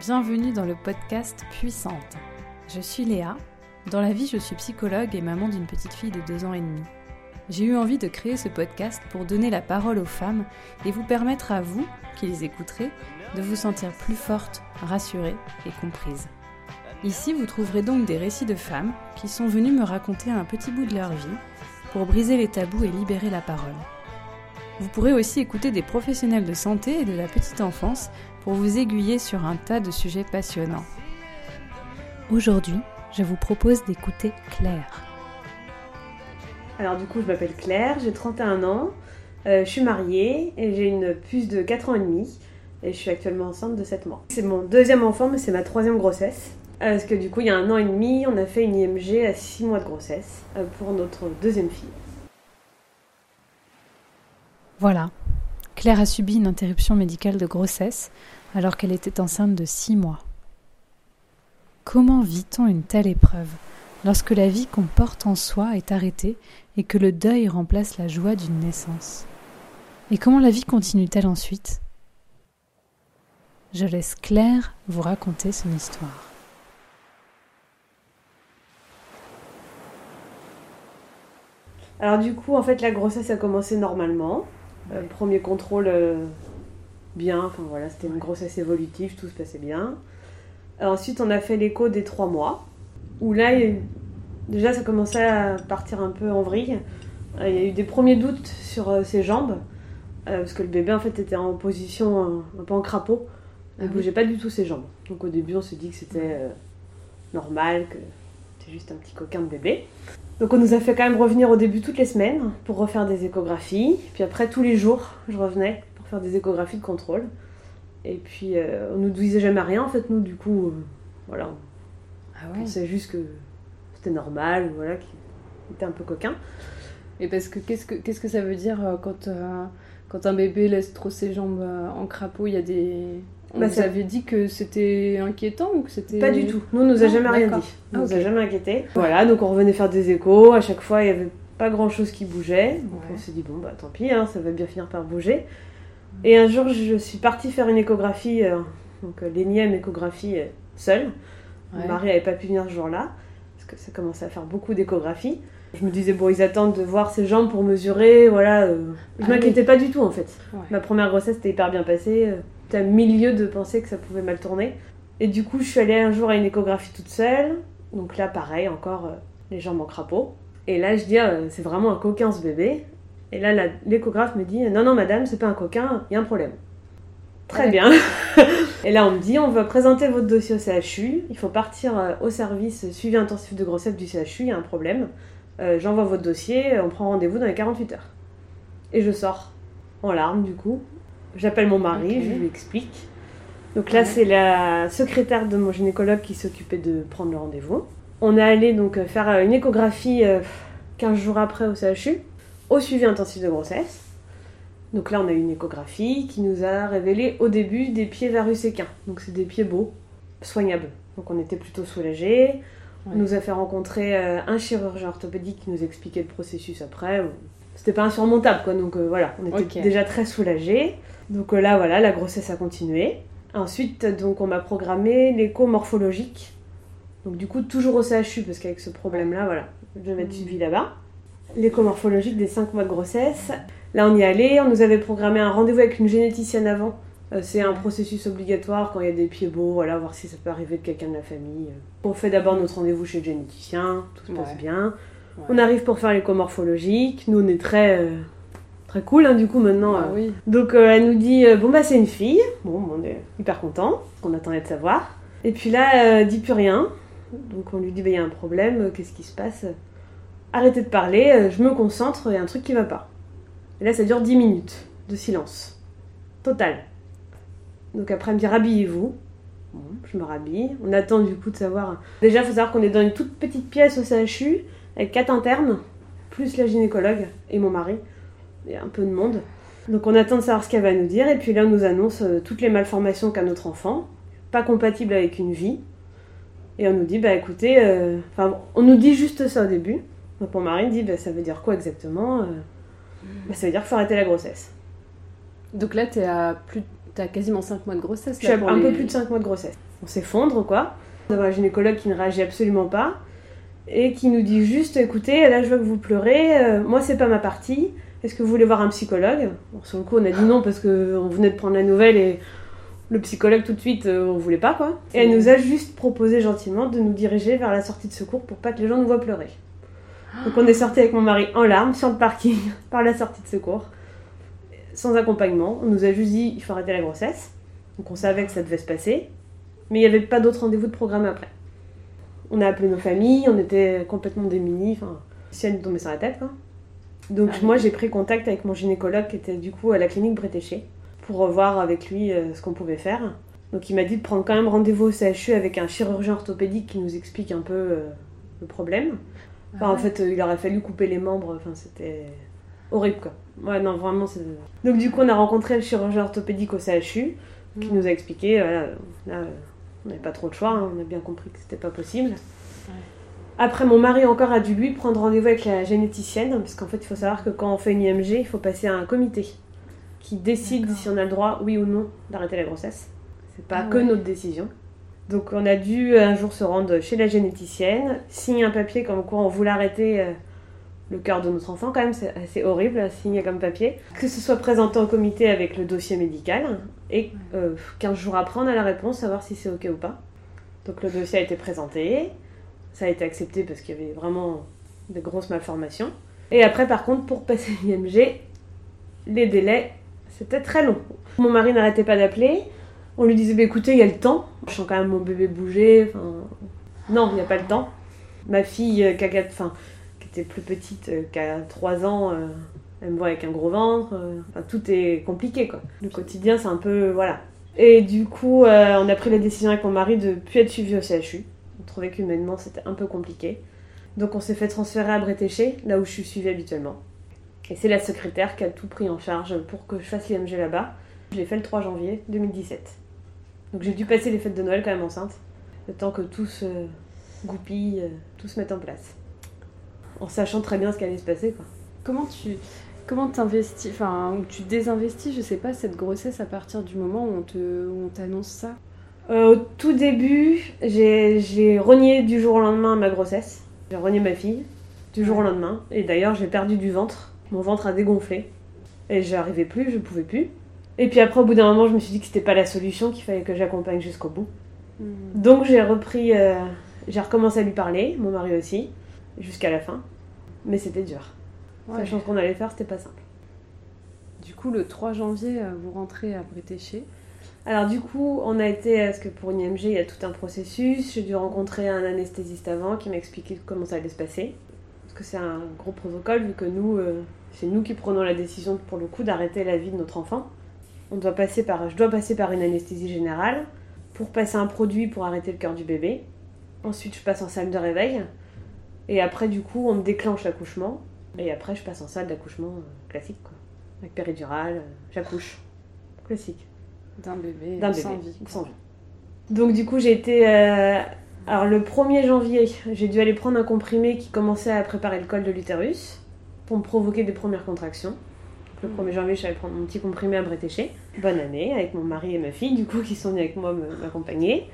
bienvenue dans le podcast Puissante. Je suis Léa. Dans la vie, je suis psychologue et maman d'une petite fille de deux ans et demi. J'ai eu envie de créer ce podcast pour donner la parole aux femmes et vous permettre à vous, qui les écouterez, de vous sentir plus forte, rassurée et comprise. Ici, vous trouverez donc des récits de femmes qui sont venues me raconter un petit bout de leur vie pour briser les tabous et libérer la parole. Vous pourrez aussi écouter des professionnels de santé et de la petite enfance pour vous aiguiller sur un tas de sujets passionnants. Aujourd'hui, je vous propose d'écouter Claire. Alors du coup, je m'appelle Claire, j'ai 31 ans, euh, je suis mariée et j'ai une puce de 4 ans et demi et je suis actuellement enceinte de 7 mois. C'est mon deuxième enfant, mais c'est ma troisième grossesse. Parce que du coup, il y a un an et demi, on a fait une IMG à 6 mois de grossesse euh, pour notre deuxième fille. Voilà, Claire a subi une interruption médicale de grossesse alors qu'elle était enceinte de 6 mois. Comment vit-on une telle épreuve lorsque la vie qu'on porte en soi est arrêtée et que le deuil remplace la joie d'une naissance? Et comment la vie continue-t-elle ensuite? Je laisse Claire vous raconter son histoire. Alors du coup, en fait, la grossesse a commencé normalement. Euh, premier contrôle euh, bien, enfin voilà, c'était une grossesse évolutive, tout se passait bien. ensuite, on a fait l'écho des trois mois, où là, déjà, ça commençait à partir un peu en vrille. Euh, il y a eu des premiers doutes sur ses jambes, parce que le bébé, en fait, était en position un, peu en crapaud. Il ne ah bougeait pas du tout ses jambes. Donc au début, on s'est dit que c'était normal, que c'était juste un petit coquin de bébé. Donc on nous a fait quand même revenir au début toutes les semaines pour refaire des échographies. Puis après tous les jours, je revenais pour faire des échographies de contrôle. Et puis euh, on nous disait jamais rien en fait nous du coup euh, voilà. Ah ouais. On pensait juste que c'était normal voilà qu'il était un peu coquin. Et parce que qu'est-ce que qu'est-ce que ça veut dire euh, quand quand un bébé laisse trop ses jambes en crapaud, il y a des on bah, vous avait dit que c'était inquiétant ou que c'était. Pas du tout. Nous, on nous a jamais rien dit. On nous a jamais inquiété. Voilà, donc on revenait faire des échos. À chaque fois, il y avait pas grand chose qui bougeait. Donc on s'est dit, bon, bah tant pis, hein, ça va bien finir par bouger. Et un jour, je suis partie faire une échographie, euh, donc euh, l'énième échographie euh, seule. Mon mari n'avait pas pu venir ce jour-là, parce que ça commençait à faire beaucoup d'échographies. Je me disais, bon, ils attendent de voir ses jambes pour mesurer, voilà. je ah m'inquiétais pas du tout, en fait. Ma première grossesse, était hyper bien passée un milieu de penser que ça pouvait mal tourner. Et du coup, je suis allée un jour à une échographie toute seule. Donc là, pareil, encore euh, les jambes en crapaud. Et là, je dis, euh, c'est vraiment un coquin ce bébé. Et là, l'échographe me dit, non, non, madame, c'est pas un coquin, il y a un problème. Très bien. et là, on me dit, on va présenter votre dossier au CHU. Il faut partir euh, au service suivi intensif de grossesse du CHU, il y a un problème. J'envoie votre dossier, on prend rendez-vous dans les 48 heures. Et je sors en larmes, du coup. J'appelle mon mari, je lui explique. Donc là, c'est la secrétaire de mon gynécologue qui s'occupait de prendre le rendez-vous. On est allé donc euh, faire euh, une échographie 15 euh, jours après au CHU, au suivi intensif de grossesse. Donc là, on a eu une échographie qui nous a révélé au début des pieds varus-équins. Donc c'est des pieds beaux, soignables. Donc on était plutôt soulagés. On nous a fait rencontrer un chirurgien orthopédique qui nous expliquait le processus après. C'était pas insurmontable, quoi. Donc voilà, on était déjà très soulagés. Donc euh, là, voilà, la grossesse a continué. Ensuite, donc, on m'a programmé l'écho morphologique. Donc du coup, toujours au CHU, parce qu'avec ce problème-là, voilà, je vais être suivie là-bas. L'écho morphologique des 5 mois de grossesse. Là, on y allait, on nous avait programmé un rendez-vous avec une généticienne avant. Euh, c'est un processus obligatoire quand il y a des pieds beaux, voilà, voir si ça peut arriver de quelqu'un de la famille. On fait d'abord notre rendez-vous chez le généticien, tout se passe bien. On arrive pour faire l'écho morphologique. Nous, on est très... Euh, très cool hein, du coup maintenant. Ah euh. Donc euh, elle nous dit bon bah c'est une fille, bon on est hyper content, on attendait de savoir. Et puis là elle dit plus rien, donc on lui dit bah il y a un problème, qu'est-ce qui se passe? Arrêtez de parler, je me concentre, il y a un truc qui va pas. Et là ça dure 10 minutes de silence, total. Donc après elle me dit rhabillez-vous. Bon, je me rhabille. On attend du coup de savoir. Déjà, il faut savoir qu'on est dans une toute petite pièce au CHU avec quatre internes, plus la gynécologue et mon mari il y a un peu de monde. Donc on attend de savoir ce qu'elle va nous dire, et puis là on nous annonce euh, toutes les malformations qu'a notre enfant, pas compatible avec une vie. Et on nous dit, bah écoutez, euh, enfin on nous dit juste ça au début. Donc mon mari dit, bah ça veut dire quoi exactement euh, bah, Ça veut dire qu'il faut arrêter la grossesse. Donc là t'es à, plus, as quasiment 5 mois de grossesse Je suis à un peu plus de 5 mois de grossesse. on s'effondre quoi. On a un gynécologue qui ne réagit absolument pas et qui nous dit juste écoutez, là je vois que vous pleurez, euh, moi c'est pas ma partie, est-ce que vous voulez voir un psychologue? Sur le coup, on a dit non parce qu'on venait de prendre la nouvelle et le psychologue tout de suite, euh, on voulait pas quoi. Et elle nous a juste proposé gentiment de nous diriger vers la sortie de secours pour pas que les gens nous voient pleurer. Donc on est sorti avec mon mari en larmes sur le parking par la sortie de secours, sans accompagnement. On nous a juste dit il faut arrêter la grossesse. Donc on savait que ça devait se passer, mais il n'y avait pas d'autres rendez-vous de programme après. On a appelé nos familles, on était complètement démunis, enfin, si elle nous tombait sur la tête quoi. Donc ah moi j'ai pris contact avec mon gynécologue qui était du coup à la clinique Bretéché pour revoir avec lui euh, ce qu'on pouvait faire. Donc il m'a dit de prendre quand même rendez-vous au CHU avec un chirurgien orthopédique qui nous explique un peu euh, le problème. Enfin, En fait, euh, il aurait fallu couper les membres, enfin c'était horrible quoi. Ouais, non, vraiment c'est. Donc du coup, on a rencontré le chirurgien orthopédique au CHU qui mm. nous a expliqué, voilà, là, on n'avait pas trop de choix, hein, on a bien compris que c'était pas possible. Après, mon mari encore a dû lui prendre rendez-vous avec la généticienne, parce qu'en fait, il faut savoir que quand on fait une IMG, il faut passer à un comité qui décide si on a le droit, oui ou non, d'arrêter la grossesse. C'est pas ah que notre décision. Donc on a dû un jour se rendre chez la généticienne, signer un papier comme quoi on voulait arrêter euh, le cœur de notre enfant, quand même, c'est assez horrible à signer comme papier. Que ce soit présenté au comité avec le dossier médical, et 15 euh, jours après on a la réponse, savoir si c'est ok ou pas. Donc le dossier a été présenté, ça a été accepté parce qu'il y avait vraiment de grosses malformations. Et après par contre pour passer l'IMG, les délais c'était très long. Mon mari n'arrêtait pas d'appeler. On lui disait, bah, écoutez, il y a le temps. Je sens quand même mon bébé bouger. Enfin, non, il n'y a pas le temps. Ma fille, euh, qui, enfin, qui était plus petite, euh, qui a 3 ans, euh, elle me voit avec un gros ventre. Enfin, tout est compliqué, quoi. Le quotidien, c'est un peu... Voilà. Et du coup, on a pris la décision avec mon mari de ne plus être suivi au CHU. On trouvait qu'humainement, c'était un peu compliqué. Donc on s'est fait transférer à Bretéché, là où je suis suivie habituellement. Et c'est la secrétaire qui a tout pris en charge pour que je fasse l'IMG là-bas. Je l'ai fait le 3 janvier 2017. Donc j'ai dû passer les fêtes de Noël quand même enceinte. Le temps que tout se goupille, euh, tout se mette en place. En sachant très bien ce qui allait se passer. Quoi. Comment tu comment t'investis, enfin, ou tu désinvestis, je sais pas, cette grossesse à partir du moment où on, te, on t'annonce ça? Euh, Au tout début, j'ai, j'ai renié du jour au lendemain ma grossesse. J'ai renié ma fille du jour au lendemain. Et d'ailleurs, j'ai perdu du ventre mon ventre a dégonflé. Et j'arrivais plus, je pouvais plus. Et puis après, au bout d'un moment, je me suis dit que c'était pas la solution, qu'il fallait que j'accompagne jusqu'au bout. Hmm. Donc j'ai repris, euh, j'ai recommencé à lui parler, mon mari aussi, jusqu'à la fin. Mais c'était dur. La Sachant qu'on allait faire, c'était pas simple. Du coup, le 3 janvier, euh, vous rentrez à Bretéché. Alors du coup, on a été, parce que pour une IMG, il y a tout un processus. J'ai dû rencontrer un anesthésiste avant qui m'a expliqué comment ça allait se passer. Parce que c'est un gros protocole, vu que nous, euh, c'est nous qui prenons la décision, pour le coup, d'arrêter la vie de notre enfant. On doit passer par, je dois passer par une anesthésie générale pour passer un produit pour arrêter le cœur du bébé. Ensuite, je passe en salle de réveil. Et après, du coup, on me déclenche l'accouchement. Et après, je passe en salle d'accouchement euh, classique, quoi. Avec péridurale, euh, j'accouche. Classique. D'un bébé, D'un bébé sans, vie, sans vie. Donc, du coup, j'ai été. Euh, alors, le 1er janvier, j'ai dû aller prendre un comprimé qui commençait à préparer le col de l'utérus pour me provoquer des premières contractions. Le 1er janvier, je suis allée prendre mon petit comprimé à Bretéché. Bonne année, avec mon mari et ma fille, du coup, qui sont venus avec moi m'accompagner.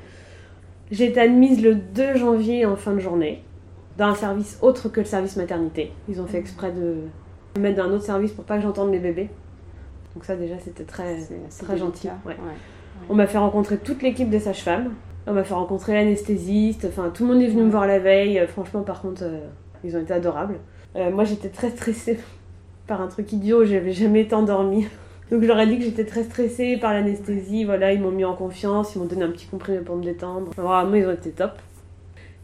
J'ai été admise le 2 janvier en fin de journée, dans un service autre que le service maternité. Ils ont fait exprès de me mettre dans un autre service pour pas que j'entende mes bébés. Donc ça déjà c'était très, très gentil. On m'a fait rencontrer toute l'équipe des sages-femmes. On m'a fait rencontrer l'anesthésiste. Enfin, tout le monde est venu me voir la veille. Franchement, par contre, euh, ils ont été adorables. Euh, moi, j'étais très stressée par un truc idiot, j'avais jamais été endormie. Donc je leur ai dit que j'étais très stressée par l'anesthésie, voilà, ils m'ont mis en confiance, ils m'ont donné un petit comprimé pour me détendre. Vraiment, ils ont été top.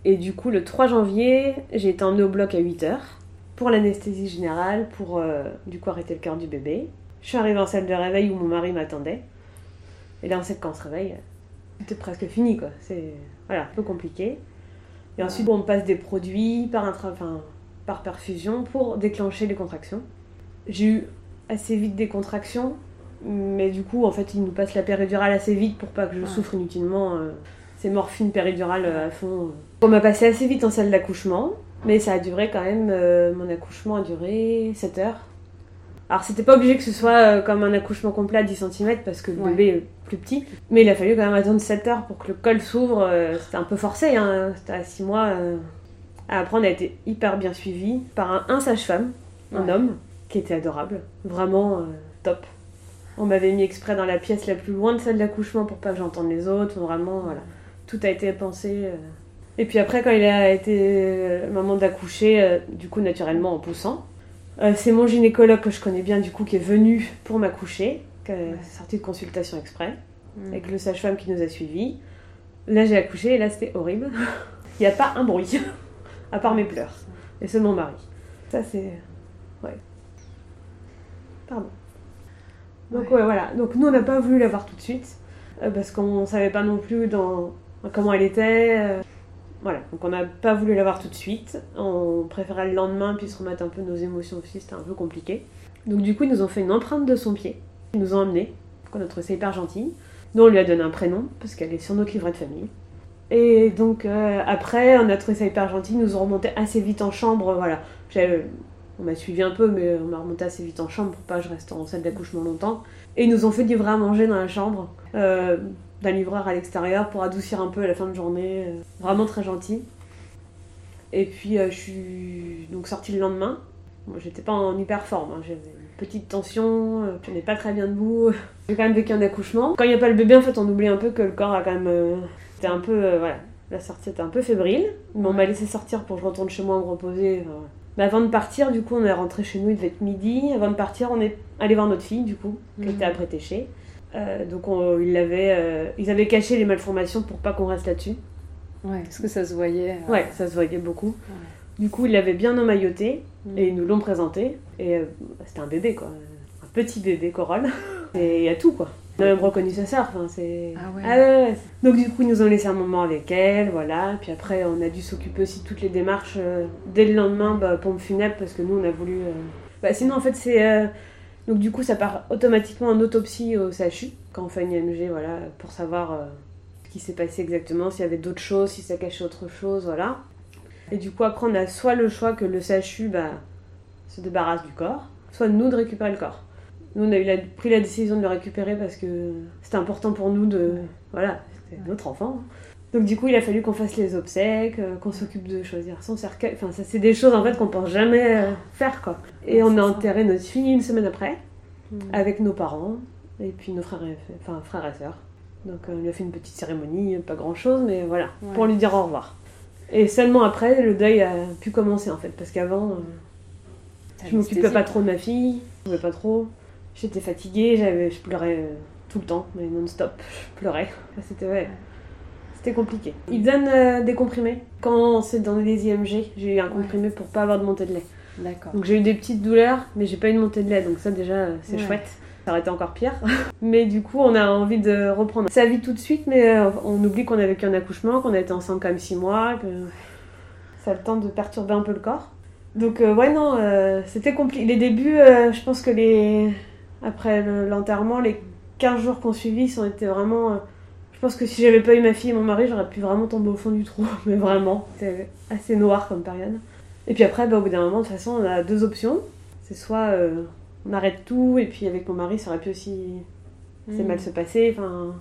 Et du coup, le 3 janvier, j'ai été emmenée au bloc à 8h pour l'anesthésie générale, pour euh, du coup arrêter le cœur du bébé. Je suis arrivée en salle de réveil où mon mari m'attendait. Et là, on sait que quand on se réveille, c'était presque fini, quoi. C'est voilà, un peu compliqué. Et ensuite, on passe des produits par un, enfin, par perfusion pour déclencher les contractions. J'ai eu assez vite des contractions, mais du coup, en fait, ils nous passent la péridurale assez vite pour pas que je souffre inutilement. Euh, c'est morphine péridurale euh, à fond. On m'a passé assez vite en salle d'accouchement, mais ça a duré quand même. Euh, mon accouchement a duré 7 heures. Alors c'était pas obligé que ce soit comme un accouchement complet à 10 cm parce que le bébé est plus petit, mais il a fallu quand même attendre 7 heures pour que le col s'ouvre. c'était un peu forcé, hein. c'était à 6 mois. Après on a été hyper bien suivi par un, sage-femme, un homme, qui était adorable, vraiment top. On m'avait mis exprès dans la pièce la plus loin de celle d'accouchement pour pas que j'entende les autres. Vraiment, voilà. Tout a été pensé. Euh. Et puis après, quand il a été le moment d'accoucher, euh, du coup, naturellement en poussant, euh, c'est mon gynécologue que je connais bien, du coup, qui est venu pour m'accoucher, qui est sorti de consultation exprès, mm. avec le sage-femme qui nous a suivis. Là, j'ai accouché et là, c'était horrible. il n'y a pas un bruit, à part mes pleurs. Et c'est mon mari. Ça, c'est. Ouais. Pardon. Donc ouais. voilà. Donc nous on n'a pas voulu la voir tout de suite euh, parce qu'on savait pas non plus dans comment elle était. Euh, voilà. Donc on n'a pas voulu la voir tout de suite. On préférait le lendemain puis se remettre un peu nos émotions aussi. C'était un peu compliqué. Donc du coup ils nous ont fait une empreinte de son pied. Ils nous ont emmenés. On a trouvé ça hyper gentil. Nous on lui a donné un prénom parce qu'elle est sur notre livret de famille. Et donc euh, après, on a trouvé ça hyper gentil, ils nous ont remonté assez vite en chambre, voilà. On m'a suivi un peu, mais on m'a remonté assez vite en chambre pour pas que je reste en salle d'accouchement longtemps. Et ils nous ont fait livrer à manger dans la chambre euh, d'un livreur à l'extérieur pour adoucir un peu à la fin de journée. Euh, vraiment très gentil. Et puis euh, je suis donc sortie le lendemain. Moi j'étais pas en hyper forme, hein. j'avais une petite tension, je n'ai pas très bien debout. J'ai quand même vécu un accouchement. Quand il n'y a pas le bébé, en fait, on oublie un peu que le corps a quand même. C'était un peu. voilà, la sortie était un peu fébrile. Mais on m'a laissé sortir pour que je retourne chez moi me reposer. Mais avant de partir, du coup, on est rentré chez nous, il devait être midi. Avant de partir, on est allé voir notre fille, du coup, qui était mhm. à chez. Euh, donc ils, avaient, euh, ils avaient caché les malformations pour pas qu'on reste là-dessus. Ouais, parce que ça se voyait. Euh, ouais, ça se voyait beaucoup. Du coup, ils l'avaient bien emmailloté mhm. et ils nous l'ont présenté. Et c'était un bébé, quoi. Un petit bébé corolle. et il y a tout, quoi. On a même reconnu sa sœur. Enfin, c'est... Ah, ouais. ah ouais. Donc du coup, ils nous ont laissé un moment avec elle, voilà. Puis après, on a dû s'occuper aussi de toutes les démarches euh, dès le lendemain, bah, pompe funèbre, parce que nous, on a voulu... Euh, bah, sinon, en fait, c'est... Euh, donc du coup, ça part automatiquement en autopsie au CHU, quand on fait une IMG, voilà, pour savoir ce qui s'est passé exactement, s'il y avait d'autres choses, si ça cachait autre chose, voilà. Et du coup, après, on a soit le choix que le CHU bah, se débarrasse du corps, soit nous de récupérer le corps. Nous, on a eu pris la décision de le récupérer parce que c'était important pour nous de. Voilà, c'était notre enfant. Donc, du coup, il a fallu qu'on fasse les obsèques, euh, qu'on s'occupe de choisir son cercueil. Enfin, ça, c'est des choses en fait qu'on pense jamais euh, faire, quoi. Et on a enterré notre fille une semaine après, hmm. avec nos parents, et puis nos frères et, enfin, frères et sœurs. Donc, euh, on lui a fait une petite cérémonie, pas grand chose, mais voilà, pour lui dire au revoir. Et seulement après, le deuil a pu commencer en fait, parce qu'avant, je m'occupais pas trop de ma fille, je pouvais pas trop. J'étais fatiguée, j'avais, je pleurais tout le temps, mais non-stop, je pleurais. C'était ouais, c'était compliqué. Ils donnent euh, des comprimés quand c'est dans les IMG. J'ai eu un comprimé pour pas avoir de montée de lait. D'accord. Donc j'ai eu des petites douleurs, mais j'ai pas eu de montée de lait, donc ça déjà euh, c'est chouette. Ça aurait été encore pire. mais du coup, on a envie de reprendre sa vie tout de suite, mais on oublie qu'on a vécu un accouchement, qu'on a été ensemble quand même 6 mois, que ça a le temps de perturber un peu le corps. Donc ouais non, c'était compliqué. Les débuts, je pense que les après l'enterrement, les 15 jours qu'on suivit, ont été vraiment. Je pense que si j'avais pas eu ma fille et mon mari, j'aurais pu vraiment tomber au fond du trou. Mais vraiment, c'était assez noir comme période. Et puis après, bah, au bout d'un moment, de toute façon, on a deux options. C'est soit euh, on arrête tout, et puis avec mon mari, ça aurait pu aussi c'est hmm. mal se passer. Enfin.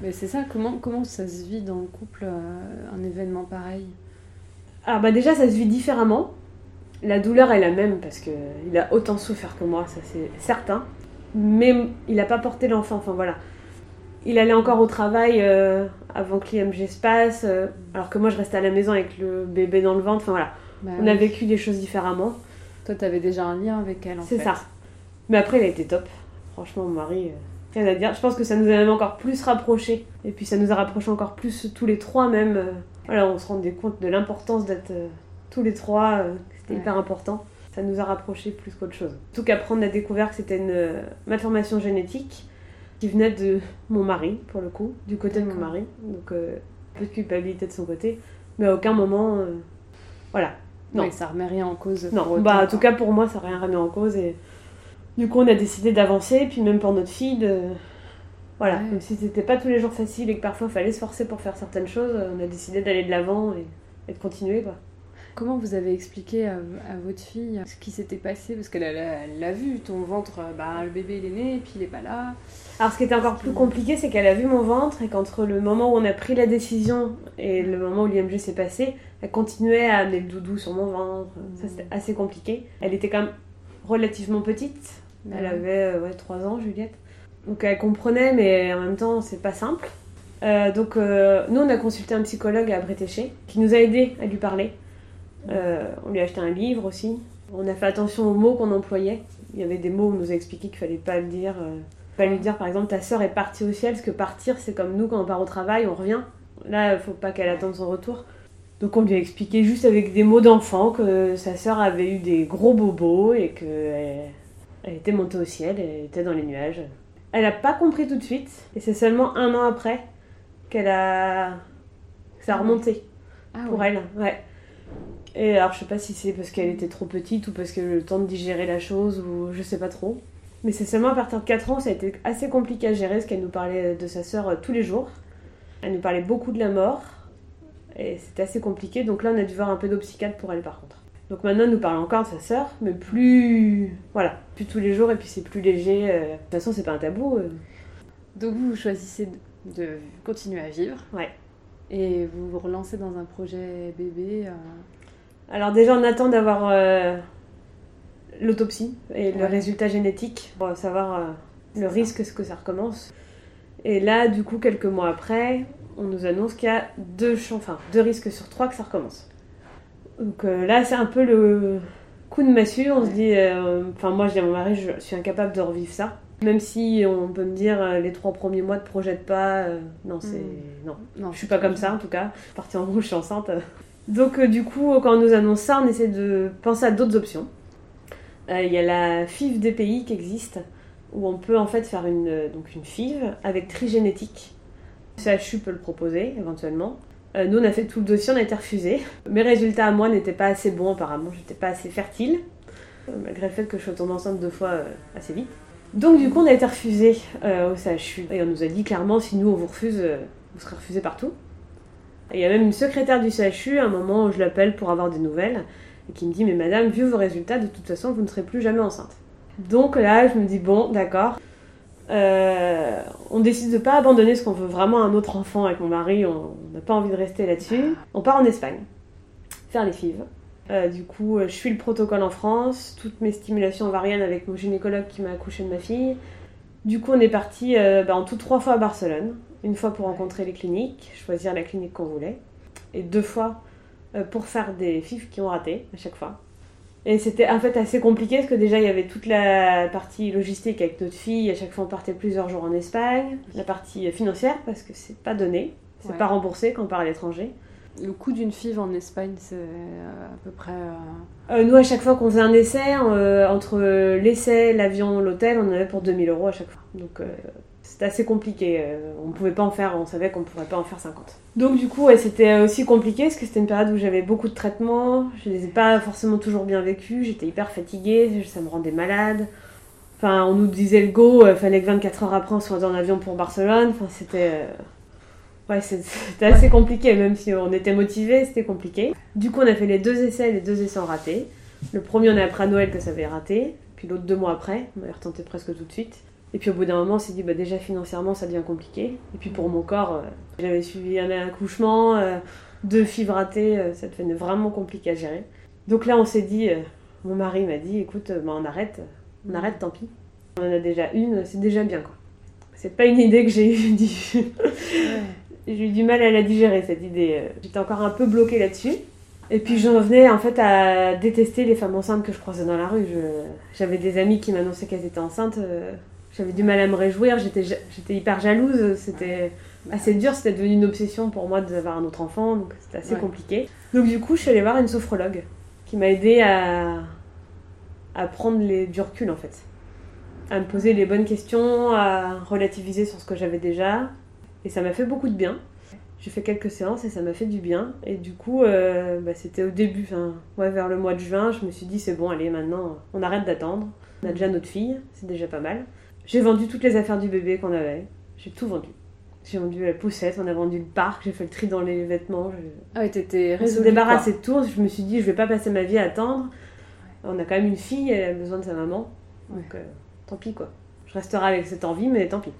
Mais c'est ça, comment, comment ça se vit dans le couple, euh, un événement pareil? Alors bah déjà, ça se vit différemment. La douleur est la même parce qu'il a autant souffert que moi, ça c'est certain mais il n'a pas porté l'enfant. Enfin voilà. Il allait encore au travail euh, avant que l'IMG se passe, euh, alors que moi je restais à la maison avec le bébé dans le ventre. Enfin voilà. Bah on a vécu des choses différemment. Toi, tu avais déjà un lien avec elle en fait. C'est ça. Mais après, il a été top. Franchement, mon mari, euh, rien à dire. Je pense que ça nous a même encore plus rapprochés. Et puis ça nous a rapprochés encore plus tous les trois même. voilà, on se rendait compte de l'importance d'être tous les trois. C'était hyper important ça nous a rapprochés plus qu'autre chose. En tout cas, après, on a découvert que c'était une malformation génétique qui venait de mon mari, pour le coup, du côté de mon mari. Donc, euh, peu de culpabilité de son côté, mais à aucun moment. Euh, voilà. Non. ça remet rien en cause. Non, bah, en tout cas, pour moi, ça rien remis en cause. Et du coup, on a décidé d'avancer, puis même pour notre fille, de. Voilà, même si c'était pas tous les jours facile et que parfois il fallait se forcer pour faire certaines choses, on a décidé d'aller de l'avant et, et de continuer, quoi. Comment vous avez expliqué à, votre fille ce qui s'était passé? Parce qu'elle l'a vu, ton ventre, bah, le bébé il est né, et puis il est pas là. Alors ce qui était encore plus compliqué, c'est qu'elle a vu mon ventre et qu'entre le moment où on a pris la décision et le moment où l'IMG s'est passé, elle continuait à amener le doudou sur mon ventre. Ça c'était assez compliqué. Elle était quand même relativement petite. Elle avait ouais, 3 ans, Juliette. Donc elle comprenait, mais en même temps, c'est pas simple. Euh, donc euh, nous, on a consulté un psychologue à Bretéché qui nous a aidé à lui parler. Euh, on lui a acheté un livre aussi. On a fait attention aux mots qu'on employait. Il y avait des mots où on nous a expliqué qu'il fallait pas le dire. Pas lui dire par exemple ta sœur est partie au ciel, parce que partir c'est comme nous quand on part au travail, on revient. Là, il faut pas qu'elle attende son retour. Donc on lui a expliqué juste avec des mots d'enfant que sa sœur avait eu des gros bobos et qu'elle elle était montée au ciel, elle était dans les nuages. Elle n'a pas compris tout de suite, et c'est seulement un an après qu'elle a. ça a remonté ah pour elle. Ouais. Et alors, je sais pas si c'est parce qu'elle était trop petite ou parce qu'elle a eu le temps de digérer la chose ou je sais pas trop. Mais c'est seulement à partir de 4 ans, ça a été assez compliqué à gérer parce qu'elle nous parlait de sa sœur euh, tous les jours. Elle nous parlait beaucoup de la mort. Et c'était assez compliqué. Donc là, on a dû voir un peu d'obsicade pour elle par contre. Donc maintenant, elle nous parle encore de sa sœur, mais plus. Voilà, plus tous les jours et puis c'est plus léger. Euh. De toute façon, c'est pas un tabou. Euh. Donc vous, choisissez de continuer à vivre. Ouais. Et vous vous relancez dans un projet bébé. Euh. Alors déjà, on attend d'avoir l'autopsie et le résultat génétique pour savoir le risque que ça recommence. Et là, du coup, quelques mois après, on nous annonce qu'il y a deux, enfin, deux risques sur trois que ça recommence. Donc euh, là, c'est un peu le coup de massue. On se dit, euh, enfin, moi, je dis à mon mari, je suis incapable de revivre ça. Même si on peut me dire euh, les trois premiers mois, ne projette pas. non, c'est. Hmm. Non. non, je suis pas comme ça en tout cas. Partie en rouge, je suis enceinte. Donc, du coup, quand on nous annonce ça, on essaie de penser à d'autres options. Il y a la FIV pays qui existe, où on peut en fait faire une, donc une FIV avec trigénétique. CHU peut le proposer éventuellement. Euh, nous, on a fait tout le dossier, on a été refusé. Mes résultats à moi n'étaient pas assez bons apparemment, j'étais pas assez fertile, euh, malgré le fait que je sois tombée enceinte deux fois euh, assez vite. Donc du coup, on a été refusé au CHU. Et on nous a dit clairement, si nous on vous refuse, vous serez refusé partout. Il y a même une secrétaire du CHU, à un moment où je l'appelle pour avoir des nouvelles, et qui me dit, mais madame, vu vos résultats, de toute façon, vous ne serez plus jamais enceinte. Donc là, je me dis, bon, d'accord. Euh, on décide de pas abandonner ce qu'on veut vraiment un autre enfant avec mon mari, on n'a pas envie de rester là-dessus. On part en Espagne, faire les FIV. Euh, du coup, euh, je suis le protocole en France, toutes mes stimulations ovariennes avec mon gynécologue qui m'a accouché de ma fille. Du coup, on est parti bah, en tout trois fois à Barcelone. Une fois pour rencontrer les cliniques, choisir la clinique qu'on voulait. Et deux fois pour faire des FIV qui ont raté à chaque fois. Et c'était en fait assez compliqué parce que déjà il y avait toute la partie logistique avec notre fille, à chaque fois on partait plusieurs jours en Espagne, la partie financière parce que c'est pas donné, c'est pas remboursé quand on part à l'étranger. Le coût d'une FIV en Espagne, c'est euh, à peu près. Euh, euh, nous, à chaque fois qu'on faisait un essai, entre l'essai, l'avion, l'hôtel, on en avait pour 2000 euros à chaque fois. Donc c'était assez compliqué. Euh, on pouvait pas en faire, on savait qu'on pourrait pas en faire 50. Donc du coup, c'était aussi compliqué parce que c'était une période où j'avais beaucoup de traitements, je les ai pas forcément toujours bien vécus, j'étais hyper fatiguée, ça me rendait malade. Enfin, on nous disait le go, il euh, fallait que 24 heures après on soit en avion pour Barcelone. Enfin, c'était euh, ouais, c'était assez compliqué, même si on était motivés, c'était compliqué. Du coup, on a fait les deux essais, les deux essais ont raté. Le premier, on a appris à Noël que ça avait raté, puis l'autre deux mois après, on avait retenté presque tout de suite. Et puis au bout d'un moment, on s'est dit, bah, déjà financièrement, ça devient compliqué. Et puis pour mon corps, euh, j'avais suivi un accouchement, euh, deux fibres ratées, euh, ça devenait vraiment compliqué à gérer. Donc là, on s'est dit, mon mari m'a dit, écoute, bah, on arrête, on arrête, tant pis. On en a déjà une, c'est déjà bien quoi. C'est pas une idée que j'ai eu J'ai eu du mal à la digérer cette idée. J'étais encore un peu bloquée là-dessus. Et puis j'en venais en fait à détester les femmes enceintes que je croisais dans la rue. J'avais des amis qui m'annonçaient qu'elles étaient enceintes j'avais du mal à me réjouir, j'étais, hyper jalouse, c'était assez dur, c'était devenu une obsession pour moi d'avoir un autre enfant, donc c'était assez compliqué. Donc du coup, je suis allée voir une sophrologue qui m'a aidé à, à prendre les, du recul en fait, à me poser les bonnes questions, à relativiser sur ce que j'avais déjà, et ça m'a fait beaucoup de bien. J'ai fait quelques séances et ça m'a fait du bien. Et du coup, euh, bah, c'était au début, ouais, vers le mois de juin, je me suis dit c'est bon, allez, maintenant, on arrête d'attendre. On a déjà notre fille, c'est déjà pas mal. J'ai vendu toutes les affaires du bébé qu'on avait. J'ai tout vendu. J'ai vendu la poussette, on a vendu le parc, j'ai fait le tri dans les vêtements. Ah ouais, t'étais On s'est débarrassé de tout. Je me suis dit, je vais pas passer ma vie à attendre. On a quand même une fille, elle a besoin de sa maman. Donc, euh, tant pis quoi. Je resterai avec cette envie, mais tant pis.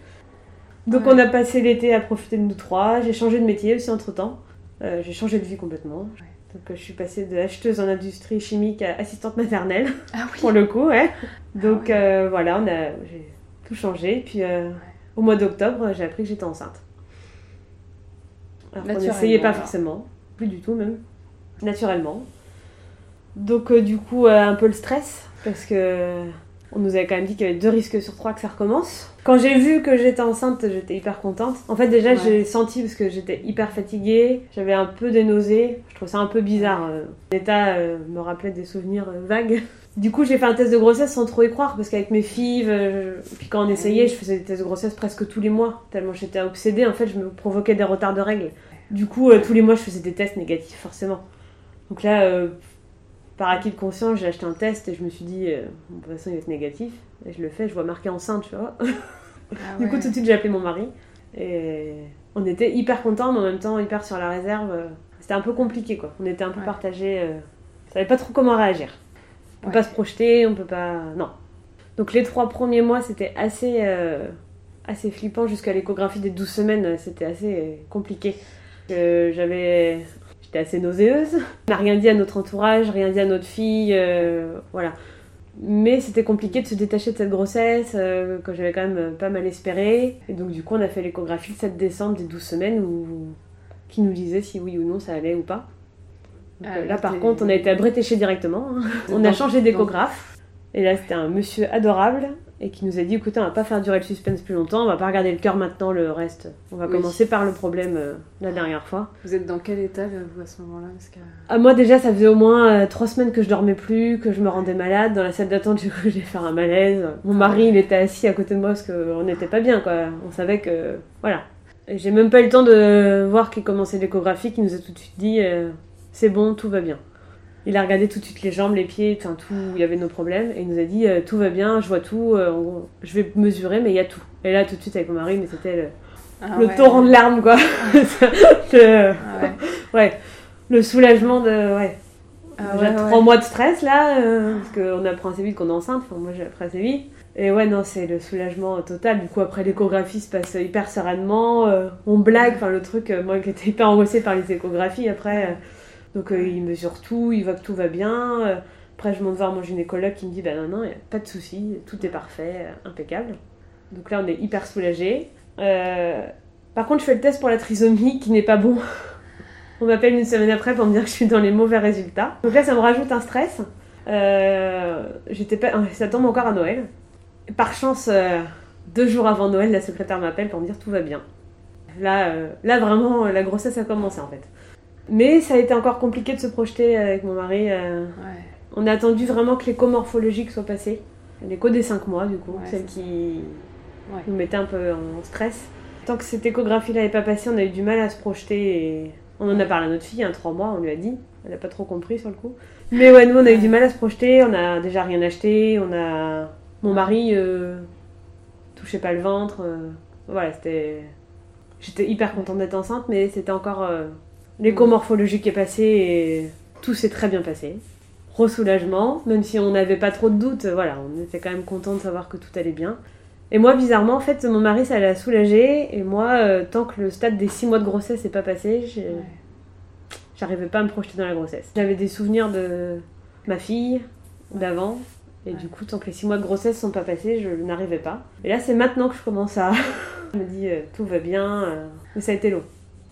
Donc, on a passé l'été à profiter de nous trois. J'ai changé de métier aussi entre temps. Euh, j'ai changé de vie complètement. Donc, euh, je suis passée de acheteuse en industrie chimique à assistante maternelle. Ah oui. pour le coup, ouais. Donc, euh, voilà, on a, j'ai tout changé. Puis, euh, au mois d'octobre, j'ai appris que j'étais enceinte. Alors qu'on n'essayait pas forcément. Plus du tout, même. Naturellement. Donc, euh, du coup, euh, un peu le stress. Parce que on nous avait quand même dit qu'il y avait deux risques sur trois que ça recommence. Quand j'ai vu que j'étais enceinte, j'étais hyper contente. En fait, déjà, Ouais. j'ai senti parce que j'étais hyper fatiguée. J'avais un peu des nausées. Je trouve ça un peu bizarre. L'état me rappelait des souvenirs vagues. Du coup, j'ai fait un test de grossesse sans trop y croire parce qu'avec mes filles, euh, je- puis quand on essayait, je faisais des tests de grossesse presque tous les mois. Tellement j'étais obsédée, en fait, je me provoquais des retards de règles. Du coup, euh, tous les mois, je faisais des tests négatifs, forcément. Donc là, euh, par acquis de conscience, j'ai acheté un test et je me suis dit, euh, de toute façon, il va être négatif. Et je le fais, je vois marqué enceinte, tu vois. Ah Du coup, tout de suite, j'ai appelé mon mari. Et on était hyper contents, mais en même temps, hyper sur la réserve. C'était un peu compliqué, quoi. On était un peu Ouais. partagés. On savait pas trop comment réagir. On peut Ouais. pas se projeter, on peut pas. Non. Donc, les trois premiers mois, c'était assez, euh, assez flippant. Jusqu'à l'échographie des 12 semaines, c'était assez euh, compliqué. Euh, J'avais. J'étais assez nauséeuse. On n'a rien dit à notre entourage, rien dit à notre fille. euh, voilà. Mais c'était compliqué de se détacher de cette grossesse, que j'avais quand même pas mal espéré. Et donc, du coup, on a fait l'échographie le 7 décembre des 12 semaines où... qui nous disait si oui ou non ça allait ou pas. Donc, Ah, euh, là, par contre, on a été à Bretéché directement. hein. On a changé d'échographe. Et là, c'était un monsieur adorable et qui nous a dit écoutez, on va pas faire durer le suspense plus longtemps, on va pas regarder le cœur maintenant, le reste. On va Oui. commencer par le problème euh, la dernière fois. Vous êtes dans quel état vous à ce moment-là que... Ah, moi déjà ça faisait au moins euh, trois semaines que je dormais plus, que je me rendais malade. Dans la salle d'attente j'ai cru que j'allais faire un malaise. Mon mari il était assis à côté de moi parce qu'on n'était pas bien quoi. On savait que... Voilà. J'ai même pas eu le temps de voir qu'il commençait l'échographie, qui nous a tout de suite dit euh, c'est bon, tout va bien. Il a regardé tout de suite les jambes, les pieds, enfin tout, il y avait nos problèmes. Et il nous a dit euh, tout va bien, je vois tout, euh, on- je vais mesurer mais il y a tout. Et là tout de suite avec mon mari, mais c'était le, Ah le ouais. torrent de larmes quoi. Le- Ah ouais. ouais, le soulagement de... Ouais. Ah ouais, trois mois de stress là, euh, parce qu'on apprend assez vite qu'on est enceinte, enfin moi appris assez vite. Et ouais, non, c'est le soulagement total. Du coup, après l'échographie se passe hyper sereinement, euh, on blague, enfin le truc, euh, moi qui étais hyper angoissée par les échographies après. euh, donc euh, il mesure tout, il voit que tout va bien. euh, après, je monte voir mon gynécologue qui me dit bah non, non, y a pas de souci, tout est parfait, euh, impeccable. Donc là, on est hyper soulagé. par contre, je fais le test pour la trisomie qui n'est pas bon. On m'appelle une semaine après pour me dire que je suis dans les mauvais résultats. Donc là, ça me rajoute un stress. J'étais pas... Ça tombe encore à Noël. Par chance, deux jours avant Noël, la secrétaire m'appelle pour me dire tout va bien. Là, là vraiment, la grossesse a commencé en fait. Mais ça a été encore compliqué de se projeter avec mon mari. euh, Ouais. on a attendu vraiment que l'écho morphologique soit passé. L'écho des 5 mois, du coup, Ouais, celle qui Ouais. nous mettait un peu en stress. Tant que cette échographie-là n'est pas passée, on a eu du mal à se projeter. Et... On en a parlé à notre fille, un 3 mois, on lui a dit. Elle n'a pas trop compris sur le coup. Mais ouais, nous, on a eu du mal à se projeter. On a déjà rien acheté. On a. Mon mari euh, touchait pas le ventre. euh, Voilà, c'était. J'étais hyper contente d'être enceinte, mais c'était encore. L'écho morphologique est passé et tout s'est très bien passé. Re-soulagement, même si on n'avait pas trop de doutes, voilà, on était quand même content de savoir que tout allait bien. Et moi, bizarrement, en fait, mon mari, ça l'a soulagé. Et moi, euh, tant que le stade des 6 mois de grossesse n'est pas passé, j'arrivais pas à me projeter dans la grossesse. J'avais des souvenirs de ma fille, d'avant. Et Ouais. du coup, tant que les 6 mois de grossesse sont pas passés, je n'arrivais pas. Et là, c'est maintenant que je commence à. je me dis, euh, tout va bien. euh, Mais ça a été long.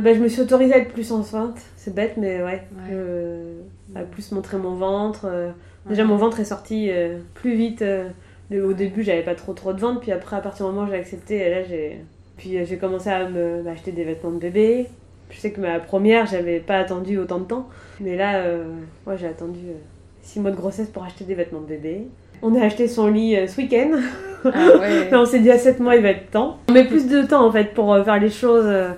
Bah, je me suis autorisée à être plus enceinte. C'est bête, mais ouais. À plus montrer mon ventre. euh, Déjà, mon ventre est sorti euh, plus vite. euh, au début, j'avais pas trop trop de ventre. Puis après, à partir du moment où j'ai accepté, et là, j'ai. Puis j'ai commencé à me bah, acheter des vêtements de bébé. Je sais que ma première, j'avais pas attendu autant de temps. Mais là, ouais, j'ai attendu 6 mois de grossesse pour acheter des vêtements de bébé. On a acheté son lit euh, ce week-end. Ah ouais. On s'est dit à 7 mois, il va être temps. On met plus de temps en fait pour euh, faire les choses. euh,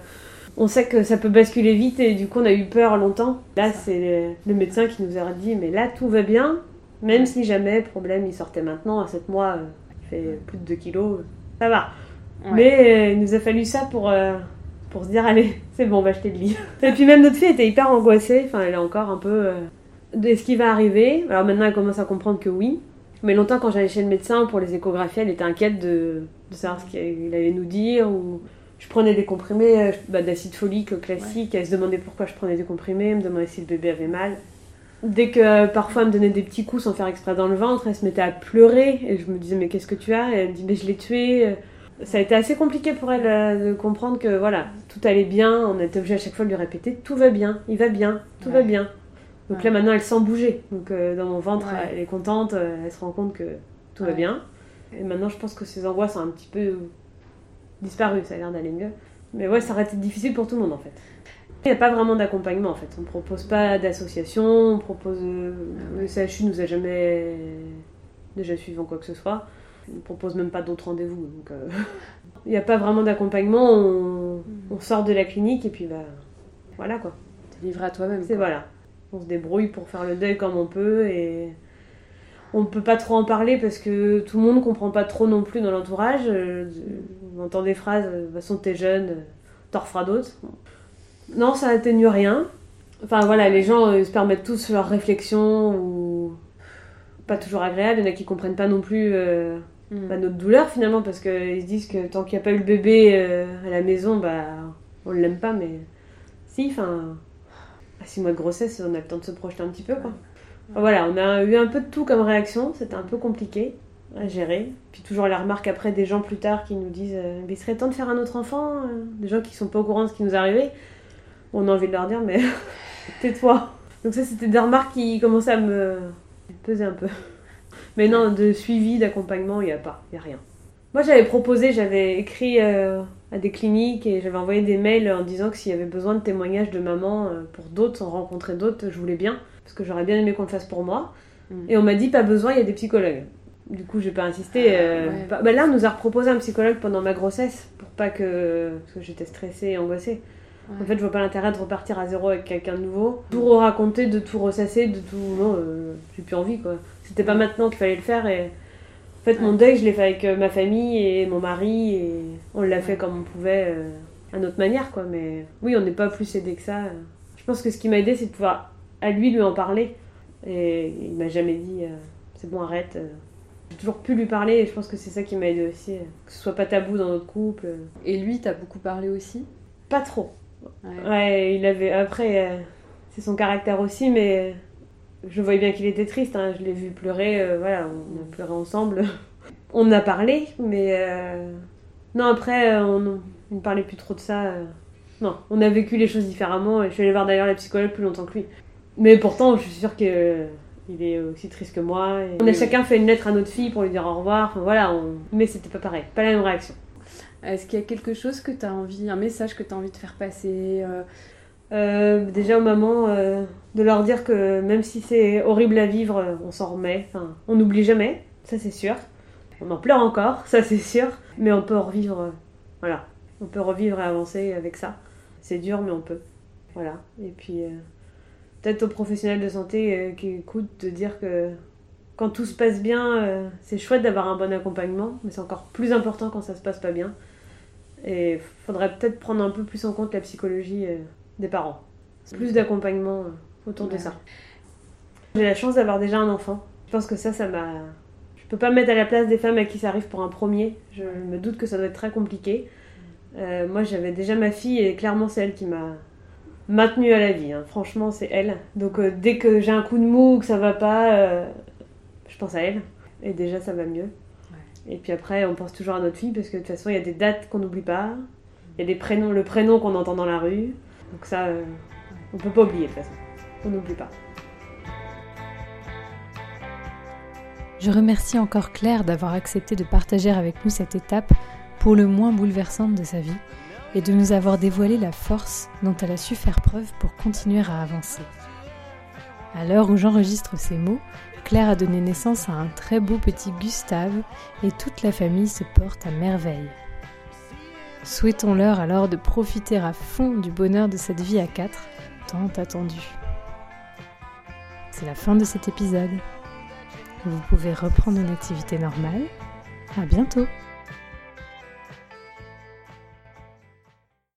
On sait que ça peut basculer vite et du coup, on a eu peur longtemps. Là, c'est le- médecin qui nous a dit Mais là, tout va bien. Même si jamais problème il sortait maintenant, à 7 mois, euh, il fait plus de 2 kilos, ça va. Ouais. Mais euh, il nous a fallu ça pour, euh, pour se dire allez, c'est bon, on va acheter le lit. Et puis même notre fille était hyper angoissée, enfin elle est encore un peu euh, de ce qui va arriver. Alors maintenant elle commence à comprendre que oui. Mais longtemps quand j'allais chez le médecin pour les échographies, elle était inquiète de, de savoir ce qu'il allait nous dire ou je prenais des comprimés euh, bah, d'acide folique classique. Elle se demandait pourquoi je prenais des comprimés, elle me demandait si le bébé avait mal. Dès que euh, parfois elle me donnait des petits coups sans faire exprès dans le ventre, elle se mettait à pleurer et je me disais mais qu'est-ce que tu as? Et Elle me dit mais je l'ai tué. Ça a été assez compliqué pour elle euh, de comprendre que voilà, tout allait bien. On était obligé à chaque fois de lui répéter tout va bien, il va bien, tout va bien. Donc là maintenant elle sent bouger. Donc dans mon ventre elle est contente, elle se rend compte que tout va bien. Et maintenant je pense que ses angoisses ont un petit peu disparu, ça a l'air d'aller mieux. Mais ouais, ça aurait été difficile pour tout le monde en fait. Il n'y a pas vraiment d'accompagnement en fait. On ne propose pas d'association, on propose. Euh, le CHU nous a jamais déjà suivi en quoi que ce soit. On ne propose même pas d'autres rendez-vous. Donc euh, il n'y a pas vraiment d'accompagnement. On... on, sort de la clinique et puis bah voilà quoi. T'es livré à toi-même. C'est voilà. On se débrouille pour faire le deuil comme on peut et on peut pas trop en parler parce que tout le monde comprend pas trop non plus dans l'entourage. Euh, on entend des phrases, de toute façon t'es jeune, t'en referas d'autres. Non, ça n'atténue rien. Enfin voilà, les gens euh, se permettent tous leurs réflexions ou pas toujours agréables. Il y en a qui comprennent pas non plus euh, mm. bah, notre douleur finalement parce qu'ils se disent que tant qu'il n'y a pas eu le bébé à la maison, bah on l'aime pas. Mais si, enfin, à 6 mois de grossesse, on a le temps de se projeter un petit peu quoi. Voilà, on a eu un peu de tout comme réaction, c'était un peu compliqué à gérer. Puis toujours la remarque après des gens plus tard qui nous disent euh, il serait temps de faire un autre enfant euh Des gens qui sont pas au courant de ce qui nous arrivait. On a envie de leur dire mais tais-toi. Donc ça c'était des remarques qui commençaient à me peser un peu. Mais non, de suivi, d'accompagnement, il n'y a pas, il n'y a rien. Moi j'avais proposé, j'avais écrit euh, à des cliniques et j'avais envoyé des mails en disant que s'il y avait besoin de témoignages de maman pour d'autres, sans rencontrer d'autres, je voulais bien parce que j'aurais bien aimé qu'on le fasse pour moi. Mm. Et on m'a dit pas besoin, il y a des psychologues. Du coup, j'ai pas insisté. Ah, euh, bah, là, on nous a proposé un psychologue pendant ma grossesse pour pas que. Parce que j'étais stressée et angoissée. En fait, je vois pas l'intérêt de repartir à zéro avec quelqu'un de nouveau. Tout raconter, de tout ressasser, de tout. Non, euh, j'ai plus envie quoi. C'était pas maintenant qu'il fallait le faire et. En fait, mon deuil, je l'ai fait avec euh, ma famille et mon mari et on l'a fait comme on pouvait à notre manière quoi. Mais oui, on n'est pas plus aidé que ça. Je pense que ce qui m'a aidé, c'est de pouvoir à lui lui en parler. Et il m'a jamais dit euh, c'est bon, arrête. J'ai toujours pu lui parler et je pense que c'est ça qui m'a aidé aussi. Que ce soit pas tabou dans notre couple. Et lui, t'as beaucoup parlé aussi? Pas trop. Ouais, il avait. Après, euh, c'est son caractère aussi, mais je voyais bien qu'il était triste. Hein. Je l'ai vu pleurer. Euh, voilà, on a pleuré ensemble. on a parlé, mais. Non, après, on ne parlait plus trop de ça. Non, on a vécu les choses différemment. Et je suis allée voir d'ailleurs la psychologue plus longtemps que lui. Mais pourtant, je suis sûre qu'il euh, est aussi triste que moi. On a chacun fait une lettre à notre fille pour lui dire au revoir. Enfin, voilà, on... mais c'était pas pareil, pas la même réaction. Est-ce qu'il y a quelque chose que tu as envie, un message que tu as envie de faire passer euh? Euh, Déjà aux mamans, de leur dire que même si c'est horrible à vivre, on s'en remet. Enfin, on n'oublie jamais, ça c'est sûr. On en pleure encore, ça c'est sûr. Mais on peut revivre, voilà. On peut revivre et avancer avec ça. C'est dur, mais on peut. Voilà. Et puis peut-être aux professionnels de santé euh, qui écoutent de dire que quand tout se passe bien, euh, c'est chouette d'avoir un bon accompagnement, mais c'est encore plus important quand ça se passe pas bien. Et il faudrait peut-être prendre un peu plus en compte la psychologie euh, des parents. Plus d'accompagnement autour de ça. J'ai la chance d'avoir déjà un enfant. Je pense que ça, ça m'a. Je peux pas me mettre à la place des femmes à qui ça arrive pour un premier. Je me doute que ça doit être très compliqué. moi, j'avais déjà ma fille et clairement, c'est elle qui m'a maintenue à la vie. Hein. Franchement, c'est elle. Donc euh, dès que j'ai un coup de mou ou que ça va pas, euh, je pense à elle. Et déjà, ça va mieux. Et puis après, on pense toujours à notre fille parce que de toute façon, il y a des dates qu'on n'oublie pas. Il y a des prénoms, le prénom qu'on entend dans la rue. Donc ça, euh, on peut pas oublier de toute façon. On n'oublie pas. Je remercie encore Claire d'avoir accepté de partager avec nous cette étape pour le moins bouleversante de sa vie et de nous avoir dévoilé la force dont elle a su faire preuve pour continuer à avancer. À l'heure où j'enregistre ces mots, Claire a donné naissance à un très beau petit Gustave et toute la famille se porte à merveille. Souhaitons-leur alors de profiter à fond du bonheur de cette vie à quatre, tant attendue. C'est la fin de cet épisode. Vous pouvez reprendre une activité normale. À bientôt!